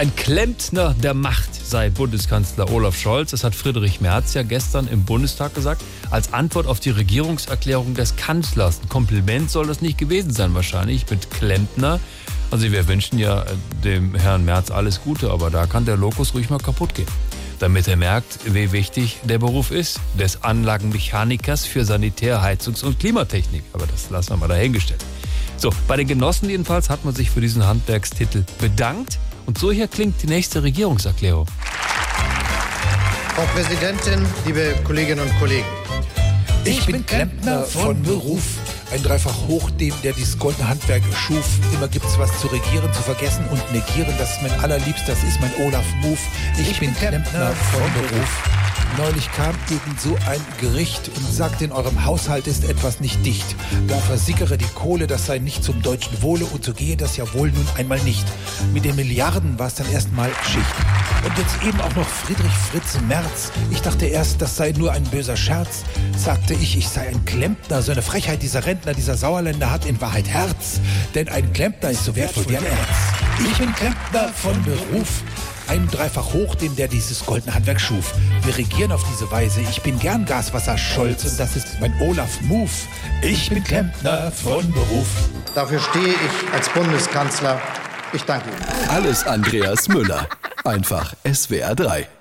Ein Klempner der Macht sei Bundeskanzler Olaf Scholz. Das hat Friedrich Merz ja gestern im Bundestag gesagt, als Antwort auf die Regierungserklärung des Kanzlers. Ein Kompliment soll das nicht gewesen sein wahrscheinlich mit Klempner. Also wir wünschen ja äh, dem Herrn Merz alles Gute, aber da kann der Lokus ruhig mal kaputt gehen. Damit er merkt, wie wichtig der Beruf ist, des Anlagenmechanikers für Sanitär-, Heizungs- und Klimatechnik. Aber das lassen wir mal dahingestellt. So, bei den Genossen jedenfalls hat man sich für diesen Handwerkstitel bedankt. Und so hier klingt die nächste Regierungserklärung. Frau Präsidentin, liebe Kolleginnen und Kollegen. Ich, bin Klempner von Beruf. Ein Dreifach hoch dem, der dieses goldene Handwerk schuf. Immer gibt's was zu regieren, zu vergessen und negieren. Das ist mein allerliebster, das ist mein Olaf Move. Ich, ich bin Klempner von Beruf. Neulich kam irgend so ein Gericht und sagte, in eurem Haushalt ist etwas nicht dicht. Da versickere die Kohle, das sei nicht zum deutschen Wohle und so gehe das ja wohl nun einmal nicht. Mit den Milliarden war es dann erstmal Schicht. Und jetzt eben auch noch Friedrich Fritz Merz. Ich dachte erst, das sei nur ein böser Scherz. Sagte ich, ich sei ein Klempner. So eine Frechheit dieser Rentner, dieser Sauerländer hat in Wahrheit Herz. Denn ein Klempner ist so wertvoll wie ein Erz. Ich bin Klempner von Beruf ein Dreifach hoch, dem der dieses goldene Handwerk schuf. Wir regieren auf diese Weise. Ich bin gern Gaswasser Scholz und das ist mein Olaf Move. Ich bin Klempner von Beruf. Dafür stehe ich als Bundeskanzler. Ich danke Ihnen. Alles Andreas Müller. Einfach SWR 3.